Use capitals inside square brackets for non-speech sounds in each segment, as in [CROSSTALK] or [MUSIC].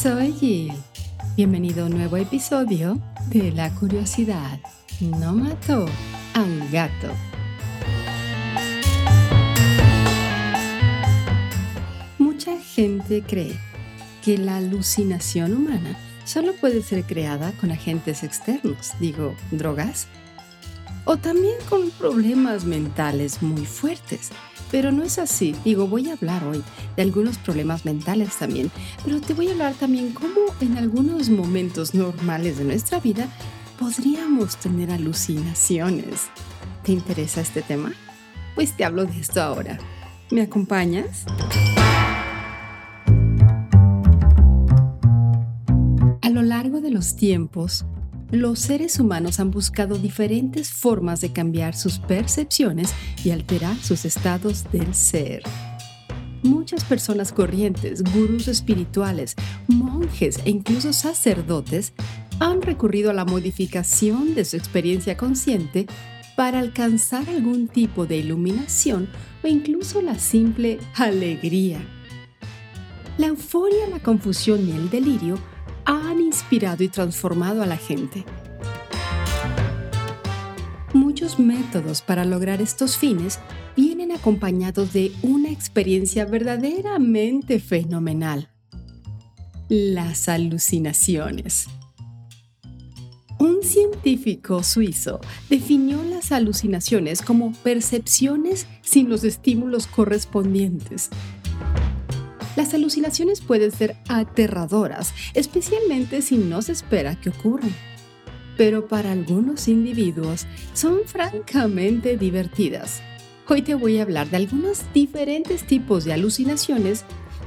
Soy Gil. Bienvenido a un nuevo episodio de La curiosidad no mató a un gato. Mucha gente cree que la alucinación humana solo puede ser creada con agentes externos, digo, drogas, o también con problemas mentales muy fuertes. Pero no es así. Digo, voy a hablar hoy de algunos problemas mentales también, pero te voy a hablar también cómo en algunos momentos normales de nuestra vida podríamos tener alucinaciones. ¿Te interesa este tema? Pues te hablo de esto ahora. ¿Me acompañas? A lo largo de los tiempos, los seres humanos han buscado diferentes formas de cambiar sus percepciones y alterar sus estados del ser. Muchas personas corrientes, gurús espirituales, monjes e incluso sacerdotes han recurrido a la modificación de su experiencia consciente para alcanzar algún tipo de iluminación o incluso la simple alegría. La euforia, la confusión y el delirio han inspirado y transformado a la gente. Muchos métodos para lograr estos fines vienen acompañados de una experiencia verdaderamente fenomenal. Las alucinaciones. Un científico suizo definió las alucinaciones como percepciones sin los estímulos correspondientes las alucinaciones pueden ser aterradoras, especialmente si no se espera que ocurran. Pero para algunos individuos son francamente divertidas. Hoy te voy a hablar de algunos diferentes tipos de alucinaciones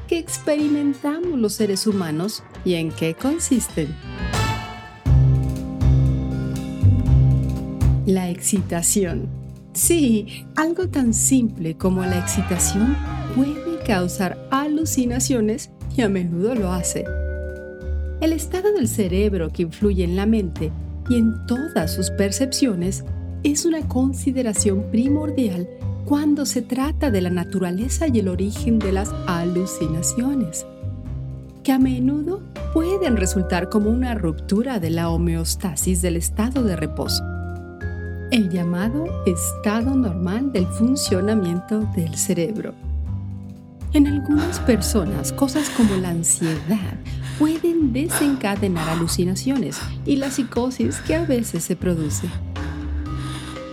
que experimentamos los seres humanos y en qué consisten. La excitación. Sí, algo tan simple como la excitación puede causar alucinaciones y a menudo lo hace. El estado del cerebro que influye en la mente y en todas sus percepciones es una consideración primordial cuando se trata de la naturaleza y el origen de las alucinaciones, que a menudo pueden resultar como una ruptura de la homeostasis del estado de reposo, el llamado estado normal del funcionamiento del cerebro. En algunas personas, cosas como la ansiedad pueden desencadenar alucinaciones y la psicosis que a veces se produce.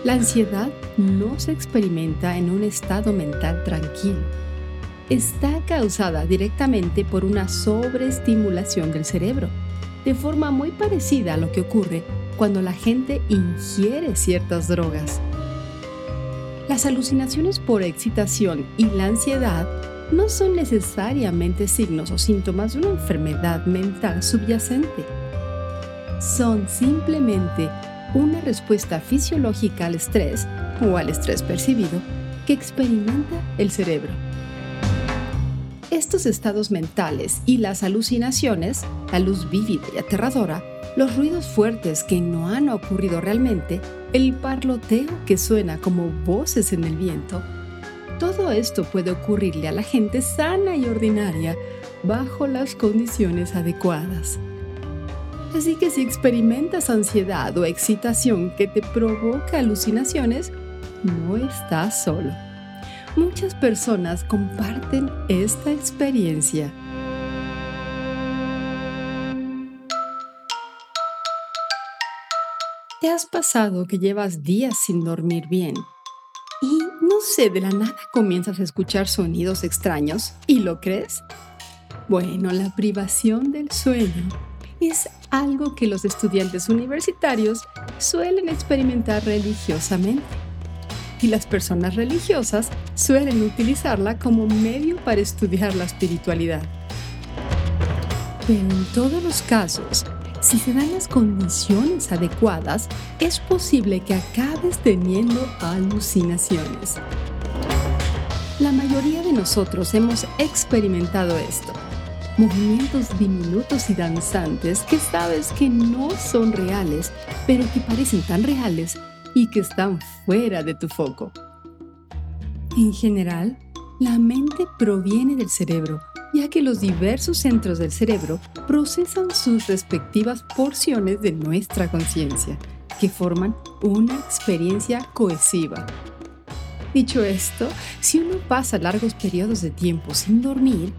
La ansiedad no se experimenta en un estado mental tranquilo. Está causada directamente por una sobreestimulación del cerebro, de forma muy parecida a lo que ocurre cuando la gente ingiere ciertas drogas. Las alucinaciones por excitación y la ansiedad no son necesariamente signos o síntomas de una enfermedad mental subyacente. Son simplemente una respuesta fisiológica al estrés o al estrés percibido que experimenta el cerebro. Estos estados mentales y las alucinaciones, la luz vívida y aterradora, los ruidos fuertes que no han ocurrido realmente, el parloteo que suena como voces en el viento, todo esto puede ocurrirle a la gente sana y ordinaria bajo las condiciones adecuadas. Así que si experimentas ansiedad o excitación que te provoca alucinaciones, no estás solo. Muchas personas comparten esta experiencia. ¿Te has pasado que llevas días sin dormir bien y no sé, de la nada comienzas a escuchar sonidos extraños y lo crees. Bueno, la privación del sueño es algo que los estudiantes universitarios suelen experimentar religiosamente. Y las personas religiosas suelen utilizarla como medio para estudiar la espiritualidad. Pero en todos los casos, si se dan las condiciones adecuadas, es posible que acabes teniendo alucinaciones. La mayoría de nosotros hemos experimentado esto. Movimientos diminutos y danzantes que sabes que no son reales, pero que parecen tan reales y que están fuera de tu foco. En general, la mente proviene del cerebro ya que los diversos centros del cerebro procesan sus respectivas porciones de nuestra conciencia, que forman una experiencia cohesiva. Dicho esto, si uno pasa largos periodos de tiempo sin dormir,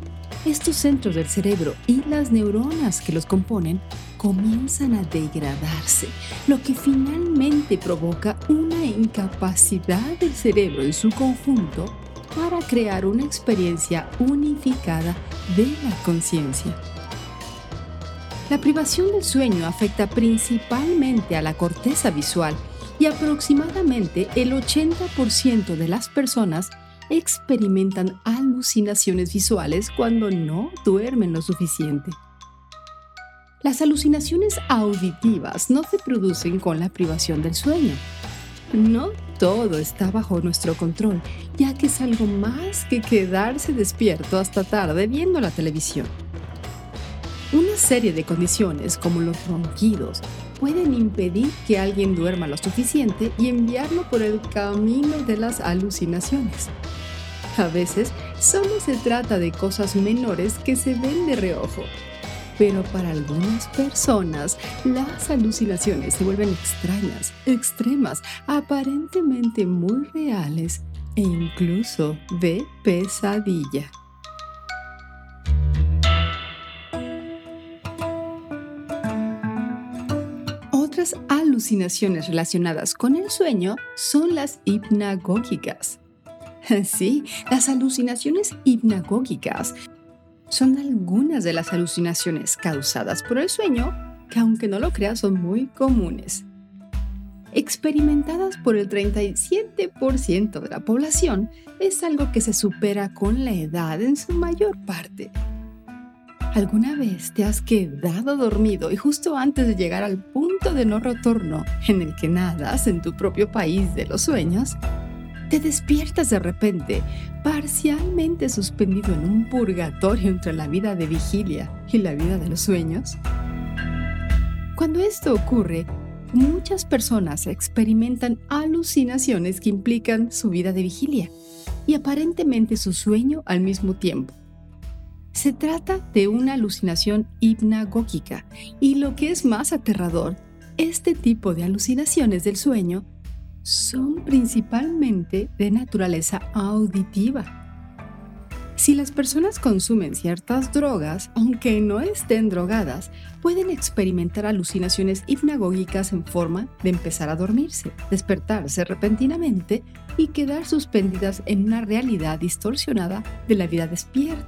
estos centros del cerebro y las neuronas que los componen comienzan a degradarse, lo que finalmente provoca una incapacidad del cerebro en su conjunto para crear una experiencia unificada de la conciencia. La privación del sueño afecta principalmente a la corteza visual y aproximadamente el 80% de las personas experimentan alucinaciones visuales cuando no duermen lo suficiente. Las alucinaciones auditivas no se producen con la privación del sueño. No todo está bajo nuestro control, ya que es algo más que quedarse despierto hasta tarde viendo la televisión. Una serie de condiciones como los ronquidos pueden impedir que alguien duerma lo suficiente y enviarlo por el camino de las alucinaciones. A veces solo se trata de cosas menores que se ven de reojo, pero para algunas personas las alucinaciones se vuelven extrañas, extremas, aparentemente muy reales e incluso de pesadilla. Otras alucinaciones relacionadas con el sueño son las hipnagógicas. [LAUGHS] Sí, las alucinaciones hipnagógicas son algunas de las alucinaciones causadas por el sueño que aunque no lo creas son muy comunes. Experimentadas por el 37% de la población, es algo que se supera con la edad en su mayor parte. ¿Alguna vez te has quedado dormido y justo antes de llegar al punto de no retorno en el que nadas en tu propio país de los sueños? Te despiertas de repente, parcialmente suspendido en un purgatorio entre la vida de vigilia y la vida de los sueños? Cuando esto ocurre, muchas personas experimentan alucinaciones que implican su vida de vigilia y aparentemente su sueño al mismo tiempo. Se trata de una alucinación hipnagógica y lo que es más aterrador, este tipo de alucinaciones del sueño son principalmente de naturaleza auditiva. Si las personas consumen ciertas drogas, aunque no estén drogadas, pueden experimentar alucinaciones hipnagógicas en forma de empezar a dormirse, despertarse repentinamente y quedar suspendidas en una realidad distorsionada de la vida despierta.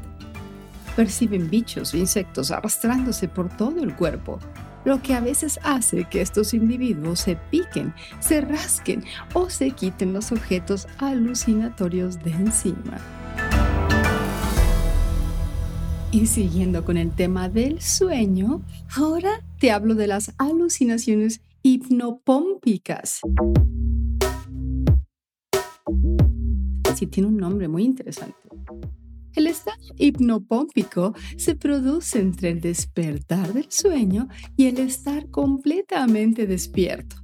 Perciben bichos o insectos arrastrándose por todo el cuerpo, lo que a veces hace que estos individuos se piquen, se rasquen o se quiten los objetos alucinatorios de encima. Y siguiendo con el tema del sueño, ahora te hablo de las alucinaciones hipnopómpicas. Así tiene un nombre muy interesante. El estado hipnopómpico se produce entre el despertar del sueño y el estar completamente despierto.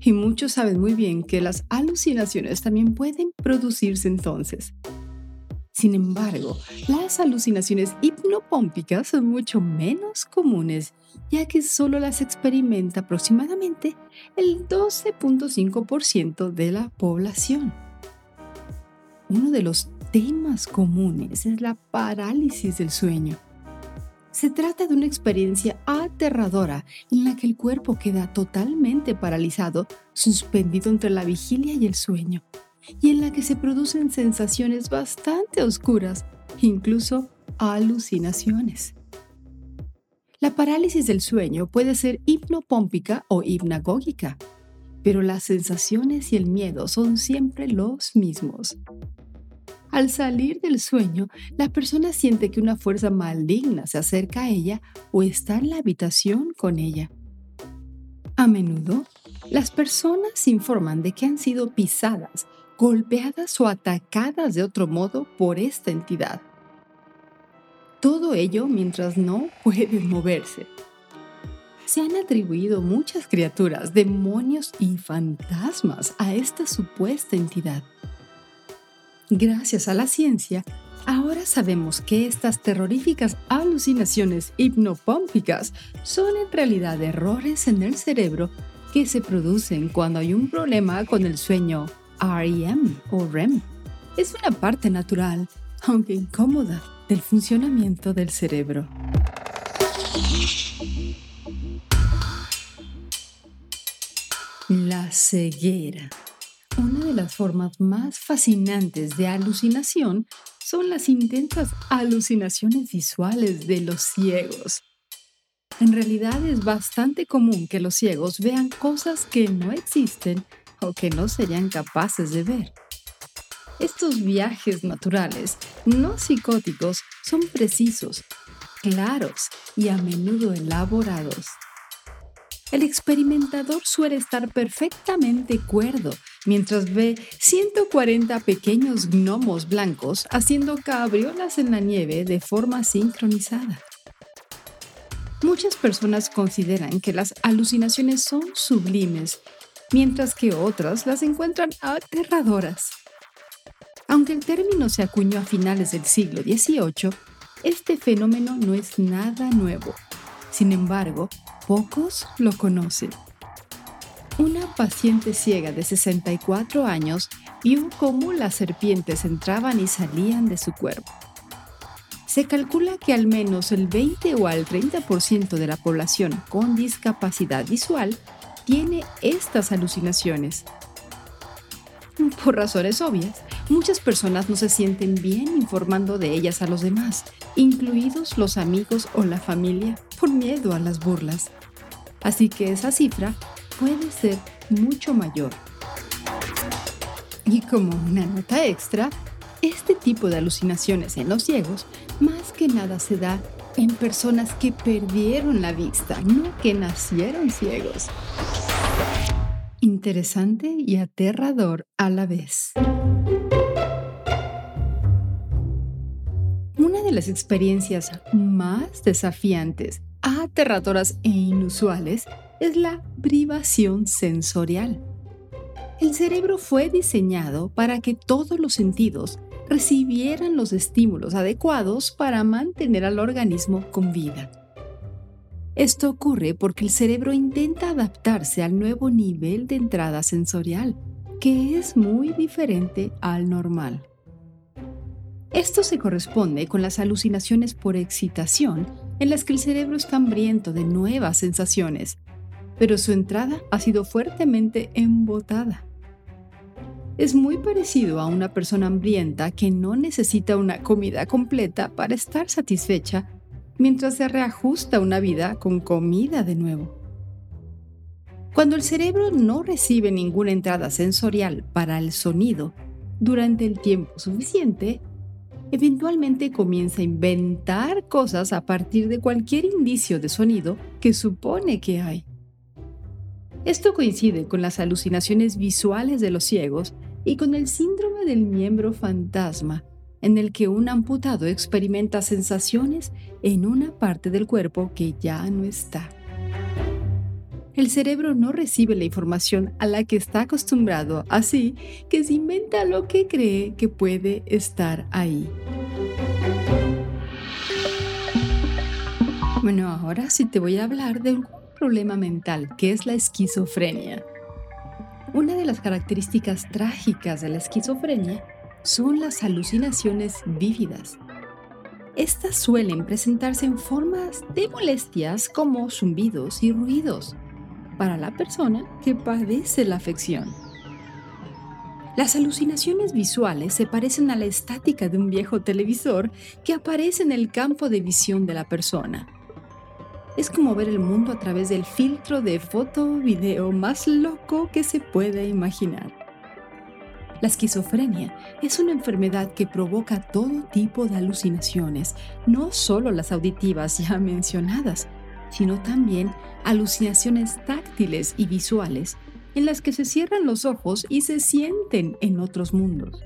Y muchos saben muy bien que las alucinaciones también pueden producirse entonces. Sin embargo, las alucinaciones hipnopómpicas son mucho menos comunes, ya que solo las experimenta aproximadamente el 12.5% de la población. Uno de los temas comunes es la parálisis del sueño. Se trata de una experiencia aterradora en la que el cuerpo queda totalmente paralizado, suspendido entre la vigilia y el sueño, y en la que se producen sensaciones bastante oscuras, incluso alucinaciones. La parálisis del sueño puede ser hipnopómpica o hipnagógica, pero las sensaciones y el miedo son siempre los mismos. Al salir del sueño, la persona siente que una fuerza maligna se acerca a ella o está en la habitación con ella. A menudo, las personas informan de que han sido pisadas, golpeadas o atacadas de otro modo por esta entidad. Todo ello mientras no pueden moverse. Se han atribuido muchas criaturas, demonios y fantasmas a esta supuesta entidad. Gracias a la ciencia, Ahora sabemos que estas terroríficas alucinaciones hipnopómpicas son en realidad errores en el cerebro que se producen cuando hay un problema con el sueño REM o REM. Es una parte natural, aunque incómoda, del funcionamiento del cerebro. La ceguera. De las formas más fascinantes de alucinación son las intensas alucinaciones visuales de los ciegos. En realidad es bastante común que los ciegos vean cosas que no existen o que no serían capaces de ver. Estos viajes naturales, no psicóticos, son precisos, claros y a menudo elaborados. El experimentador suele estar perfectamente cuerdo mientras ve 140 pequeños gnomos blancos haciendo cabriolas en la nieve de forma sincronizada. Muchas personas consideran que las alucinaciones son sublimes, mientras que otras las encuentran aterradoras. Aunque el término se acuñó a finales del siglo XVIII, este fenómeno no es nada nuevo. Sin embargo, pocos lo conocen. Una paciente ciega de 64 años vio cómo las serpientes entraban y salían de su cuerpo. Se calcula que al menos el 20 o al 30% de la población con discapacidad visual tiene estas alucinaciones. Por razones obvias, muchas personas no se sienten bien informando de ellas a los demás, incluidos los amigos o la familia, por miedo a las burlas así que esa cifra puede ser mucho mayor. Y como una nota extra, este tipo de alucinaciones en los ciegos más que nada se da en personas que perdieron la vista, no que nacieron ciegos. Interesante y aterrador a la vez. Una de las experiencias más desafiantes aterradoras e inusuales es la privación sensorial. El cerebro fue diseñado para que todos los sentidos recibieran los estímulos adecuados para mantener al organismo con vida. Esto ocurre porque el cerebro intenta adaptarse al nuevo nivel de entrada sensorial, que es muy diferente al normal. Esto se corresponde con las alucinaciones por excitación en las que el cerebro está hambriento de nuevas sensaciones, pero su entrada ha sido fuertemente embotada. Es muy parecido a una persona hambrienta que no necesita una comida completa para estar satisfecha mientras se reajusta una vida con comida de nuevo. Cuando el cerebro no recibe ninguna entrada sensorial para el sonido durante el tiempo suficiente, eventualmente comienza a inventar cosas a partir de cualquier indicio de sonido que supone que hay. Esto coincide con las alucinaciones visuales de los ciegos y con el síndrome del miembro fantasma, en el que un amputado experimenta sensaciones en una parte del cuerpo que ya no está. El cerebro no recibe la información a la que está acostumbrado, así que se inventa lo que cree que puede estar ahí. Bueno, ahora sí te voy a hablar de problema mental, que es la esquizofrenia. Una de las características trágicas de la esquizofrenia son las alucinaciones vívidas. Estas suelen presentarse en formas de molestias como zumbidos y ruidos para la persona que padece la afección. Las alucinaciones visuales se parecen a la estática de un viejo televisor que aparece en el campo de visión de la persona. Es como ver el mundo a través del filtro de foto video más loco que se pueda imaginar. La esquizofrenia es una enfermedad que provoca todo tipo de alucinaciones, no solo las auditivas ya [LAUGHS] mencionadas, sino también alucinaciones táctiles y visuales en las que se cierran los ojos y se sienten en otros mundos.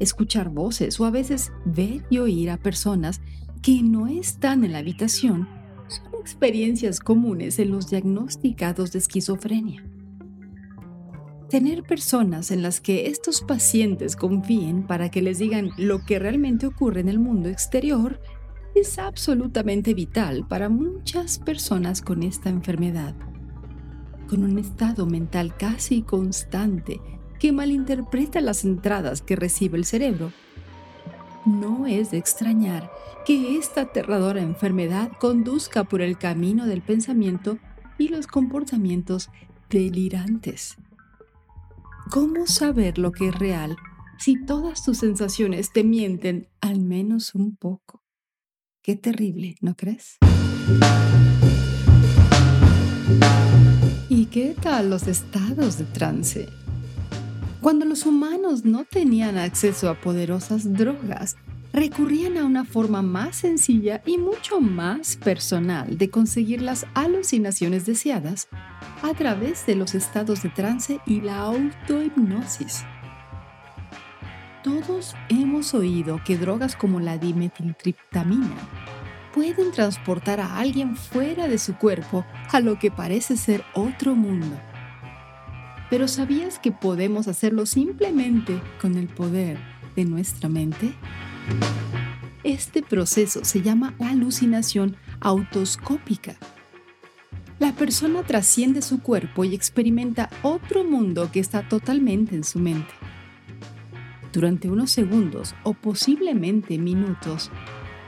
Escuchar voces o a veces ver y oír a personas que no están en la habitación son experiencias comunes en los diagnosticados de esquizofrenia. Tener personas en las que estos pacientes confíen para que les digan lo que realmente ocurre en el mundo exterior es absolutamente vital para muchas personas con esta enfermedad. Con un estado mental casi constante que malinterpreta las entradas que recibe el cerebro, no es de extrañar que esta aterradora enfermedad conduzca por el camino del pensamiento y los comportamientos delirantes. ¿Cómo saber lo que es real si todas tus sensaciones te mienten al menos un poco? Qué terrible, ¿no crees? ¿Y qué tal los estados de trance? Cuando los humanos no tenían acceso a poderosas drogas, recurrían a una forma más sencilla y mucho más personal de conseguir las alucinaciones deseadas a través de los estados de trance y la autohipnosis. Todos hemos oído que drogas como la dimetiltriptamina pueden transportar a alguien fuera de su cuerpo a lo que parece ser otro mundo. Pero ¿sabías que podemos hacerlo simplemente con el poder de nuestra mente? Este proceso se llama alucinación autoscópica la persona trasciende su cuerpo y experimenta otro mundo que está totalmente en su mente. Durante unos segundos o posiblemente minutos,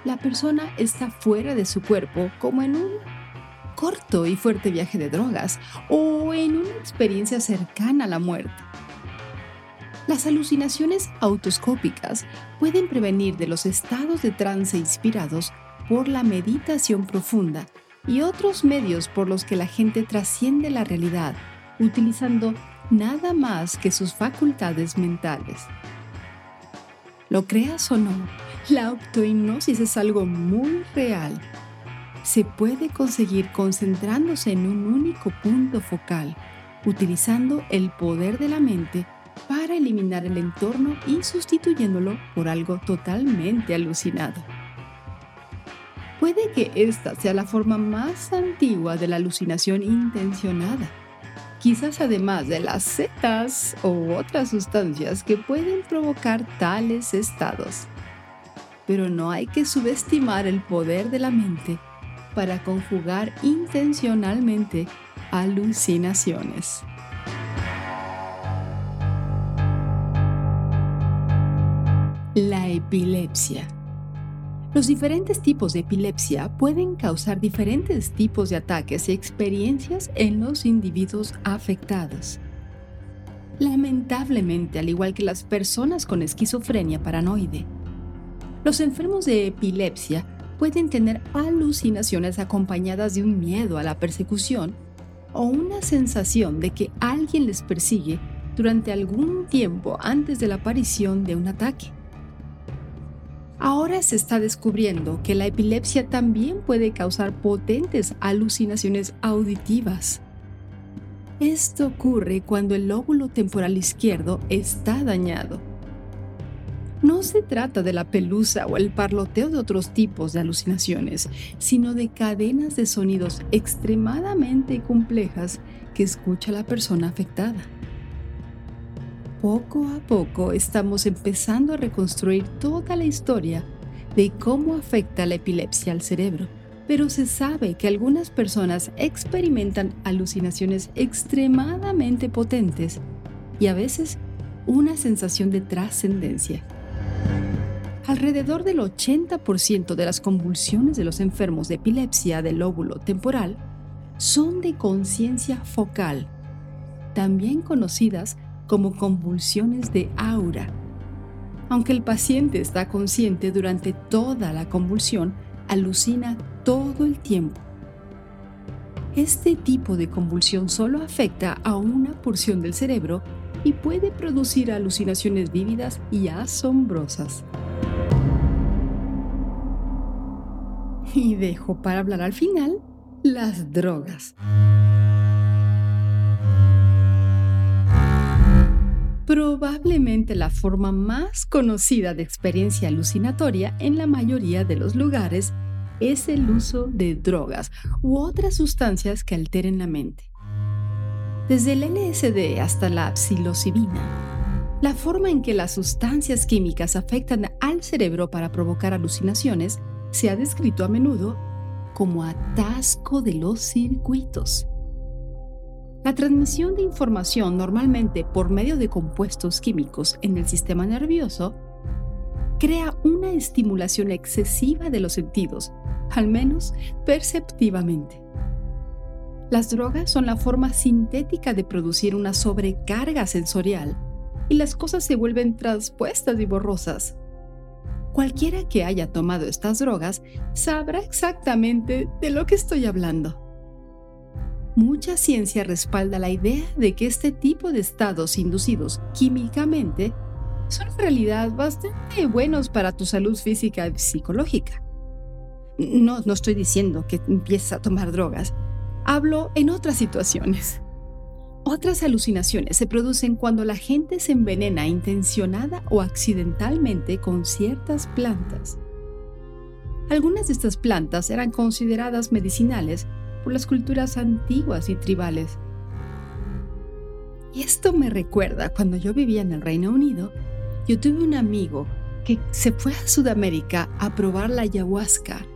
la persona está fuera de su cuerpo como en un corto y fuerte viaje de drogas o en una experiencia cercana a la muerte. Las alucinaciones autoscópicas pueden prevenir de los estados de trance inspirados por la meditación profunda y otros medios por los que la gente trasciende la realidad, utilizando nada más que sus facultades mentales. Lo creas o no, la autohipnosis es algo muy real. Se puede conseguir concentrándose en un único punto focal, utilizando el poder de la mente para eliminar el entorno y sustituyéndolo por algo totalmente alucinado. Puede que esta sea la forma más antigua de la alucinación intencionada. Quizás además de las setas u otras sustancias que pueden provocar tales estados. Pero no hay que subestimar el poder de la mente para conjugar intencionalmente alucinaciones. La epilepsia los diferentes tipos de epilepsia pueden causar diferentes tipos de ataques y experiencias en los individuos afectados. Lamentablemente, al igual que las personas con esquizofrenia paranoide, los enfermos de epilepsia pueden tener alucinaciones acompañadas de un miedo a la persecución o una sensación de que alguien les persigue durante algún tiempo antes de la aparición de un ataque. Ahora se está descubriendo que la epilepsia también puede causar potentes alucinaciones auditivas. Esto ocurre cuando el lóbulo temporal izquierdo está dañado. No se trata de la pelusa o el parloteo de otros tipos de alucinaciones, sino de cadenas de sonidos extremadamente complejas que escucha la persona afectada poco a poco estamos empezando a reconstruir toda la historia de cómo afecta la epilepsia al cerebro, pero se sabe que algunas personas experimentan alucinaciones extremadamente potentes y a veces una sensación de trascendencia. Alrededor del 80% de las convulsiones de los enfermos de epilepsia del lóbulo temporal son de conciencia focal, también conocidas como convulsiones de aura. Aunque el paciente está consciente durante toda la convulsión, alucina todo el tiempo. Este tipo de convulsión solo afecta a una porción del cerebro y puede producir alucinaciones vívidas y asombrosas. [LAUGHS] Y dejo para hablar al final las drogas. probablemente la forma más conocida de experiencia alucinatoria en la mayoría de los lugares es el uso de drogas u otras sustancias que alteren la mente. Desde el LSD hasta la psilocibina, la forma en que las sustancias químicas afectan al cerebro para provocar alucinaciones se ha descrito a menudo como atasco de los circuitos. La transmisión de información normalmente por medio de compuestos químicos en el sistema nervioso crea una estimulación excesiva de los sentidos, al menos perceptivamente. Las drogas son la forma sintética de producir una sobrecarga sensorial y las cosas se vuelven traspuestas y borrosas. Cualquiera que haya tomado estas drogas sabrá exactamente de lo que estoy hablando. Mucha ciencia respalda la idea de que este tipo de estados inducidos químicamente son en realidad bastante buenos para tu salud física y psicológica. No, no estoy diciendo que empieces a tomar drogas. Hablo en otras situaciones. Otras alucinaciones se producen cuando la gente se envenena intencionada o accidentalmente con ciertas plantas. Algunas de estas plantas eran consideradas medicinales por las culturas antiguas y tribales. Y esto me recuerda cuando yo vivía en el Reino Unido, yo tuve un amigo que se fue a Sudamérica a probar la ayahuasca.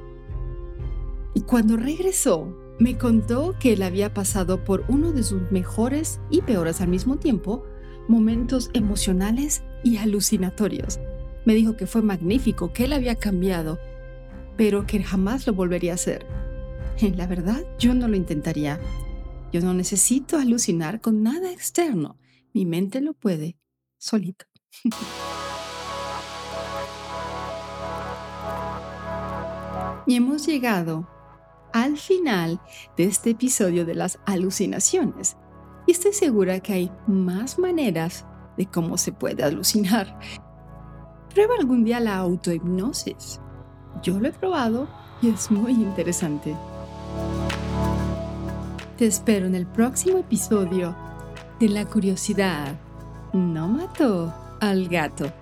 Y cuando regresó, me contó que él había pasado por uno de sus mejores y peores al mismo tiempo momentos emocionales y alucinatorios. Me dijo que fue magnífico, que él había cambiado, pero que jamás lo volvería a hacer. En la verdad, yo no lo intentaría. Yo no necesito alucinar con nada externo. Mi mente lo puede, solito. [LAUGHS] y hemos llegado al final de este episodio de las alucinaciones. Y estoy segura que hay más maneras de cómo se puede alucinar. Prueba algún día la autohipnosis. Yo lo he probado y es muy interesante. Te espero en el próximo episodio de La curiosidad no mató al gato.